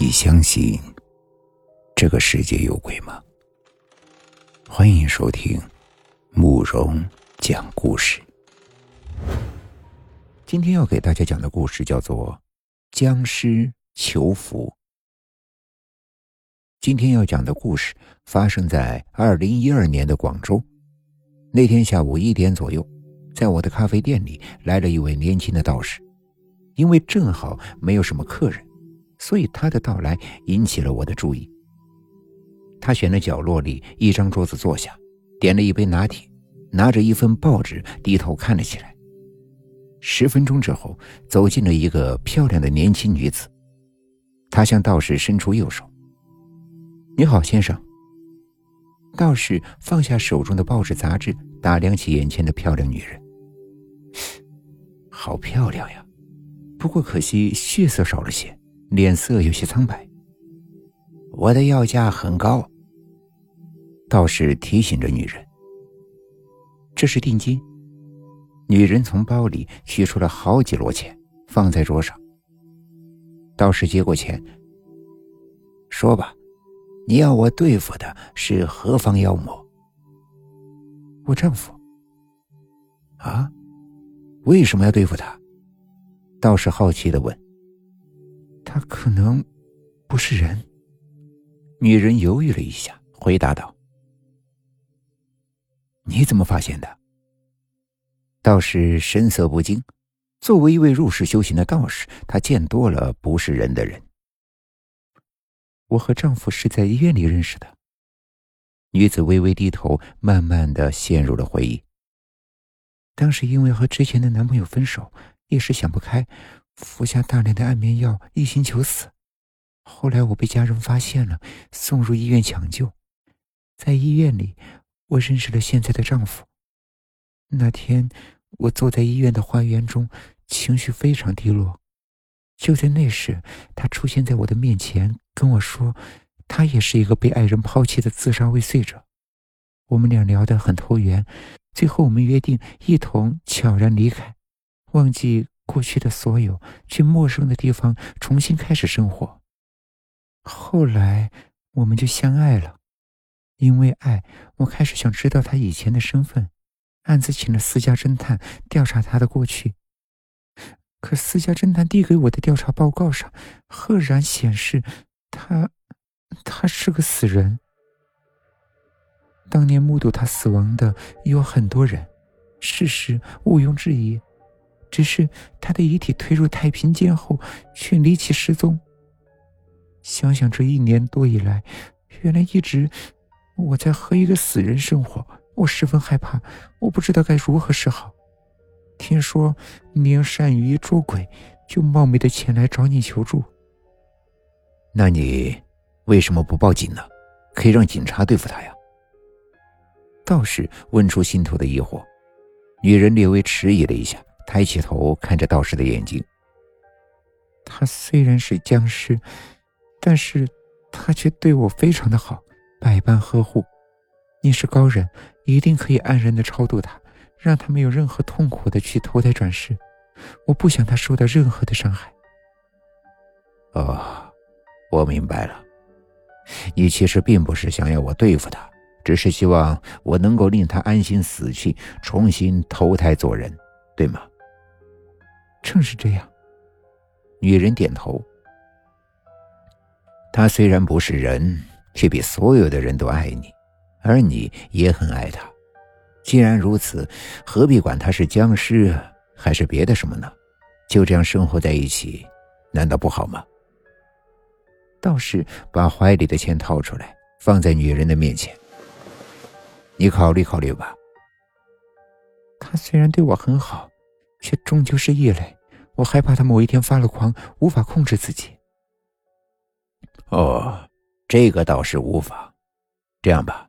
你相信这个世界有鬼吗？欢迎收听慕容讲故事。今天要给大家讲的故事叫做《僵尸求福》。今天要讲的故事发生在二零一二年的广州。那天下午一点左右，在我的咖啡店里来了一位年轻的道士，因为正好没有什么客人。所以他的到来引起了我的注意。他选了角落里一张桌子坐下，点了一杯拿铁，拿着一份报纸低头看了起来。十分钟之后，走进了一个漂亮的年轻女子。他向道士伸出右手：“你好，先生。”道士放下手中的报纸杂志，打量起眼前的漂亮女人。好漂亮呀，不过可惜血色少了些。脸色有些苍白。我的要价很高。道士提醒着女人：“这是定金。”女人从包里取出了好几摞钱，放在桌上。道士接过钱，说吧：“你要我对付的是何方妖魔？”我丈夫。啊？为什么要对付他？道士好奇的问。他可能不是人。女人犹豫了一下，回答道：“你怎么发现的？”道士神色不惊。作为一位入世修行的道士，他见多了不是人的人。我和丈夫是在医院里认识的。女子微微低头，慢慢的陷入了回忆。当时因为和之前的男朋友分手，一时想不开。服下大量的安眠药，一心求死。后来我被家人发现了，送入医院抢救。在医院里，我认识了现在的丈夫。那天，我坐在医院的花园中，情绪非常低落。就在那时，他出现在我的面前，跟我说，他也是一个被爱人抛弃的自杀未遂者。我们俩聊得很投缘，最后我们约定一同悄然离开，忘记。过去的所有，去陌生的地方重新开始生活。后来，我们就相爱了。因为爱，我开始想知道他以前的身份，暗自请了私家侦探调查他的过去。可私家侦探递给我的调查报告上，赫然显示他，他是个死人。当年目睹他死亡的有很多人，事实毋庸置疑。只是他的遗体推入太平间后，却离奇失踪。想想这一年多以来，原来一直我在和一个死人生活，我十分害怕，我不知道该如何是好。听说您善于捉鬼，就冒昧的前来找你求助。那你为什么不报警呢？可以让警察对付他呀。道士问出心头的疑惑，女人略微迟疑了一下。抬起头看着道士的眼睛。他虽然是僵尸，但是他却对我非常的好，百般呵护。你是高人，一定可以安然的超度他，让他没有任何痛苦的去投胎转世。我不想他受到任何的伤害。哦，我明白了。你其实并不是想要我对付他，只是希望我能够令他安心死去，重新投胎做人，对吗？正是这样。女人点头。他虽然不是人，却比所有的人都爱你，而你也很爱他。既然如此，何必管他是僵尸还是别的什么呢？就这样生活在一起，难道不好吗？道士把怀里的钱掏出来，放在女人的面前。你考虑考虑吧。他虽然对我很好。却终究是异类，我害怕他某一天发了狂，无法控制自己。哦，这个倒是无妨。这样吧，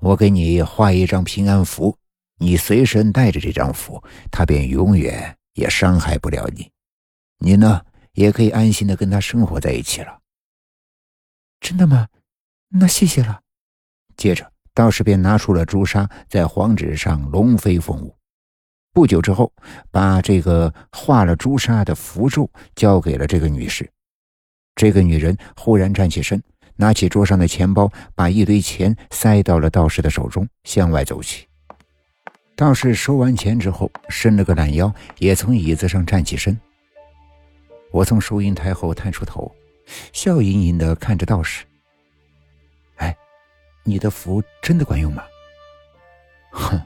我给你画一张平安符，你随身带着这张符，他便永远也伤害不了你。你呢，也可以安心的跟他生活在一起了。真的吗？那谢谢了。接着，道士便拿出了朱砂，在黄纸上龙飞凤舞。不久之后，把这个画了朱砂的符咒交给了这个女士。这个女人忽然站起身，拿起桌上的钱包，把一堆钱塞到了道士的手中，向外走去。道士收完钱之后，伸了个懒腰，也从椅子上站起身。我从收银台后探出头，笑盈盈的看着道士：“哎，你的符真的管用吗？”“哼，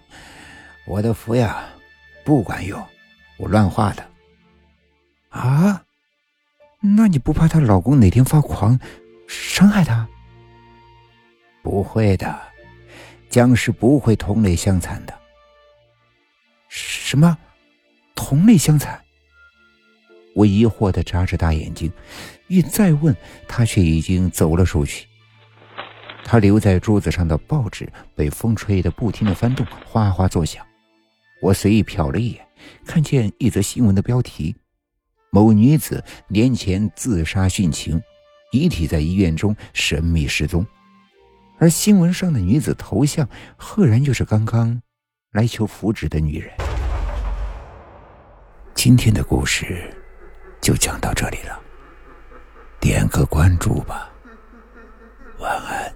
我的符呀，不管用，我乱画的。”“啊？那你不怕她老公哪天发狂，伤害她？”“不会的，僵尸不会同类相残的。”“什么？同类相残？”我疑惑的眨着大眼睛，欲再问，他却已经走了出去。他留在桌子上的报纸被风吹得不停的翻动，哗哗作响。我随意瞟了一眼，看见一则新闻的标题：“某女子年前自杀殉情，遗体在医院中神秘失踪。”而新闻上的女子头像，赫然就是刚刚来求福祉的女人。今天的故事。就讲到这里了，点个关注吧。晚安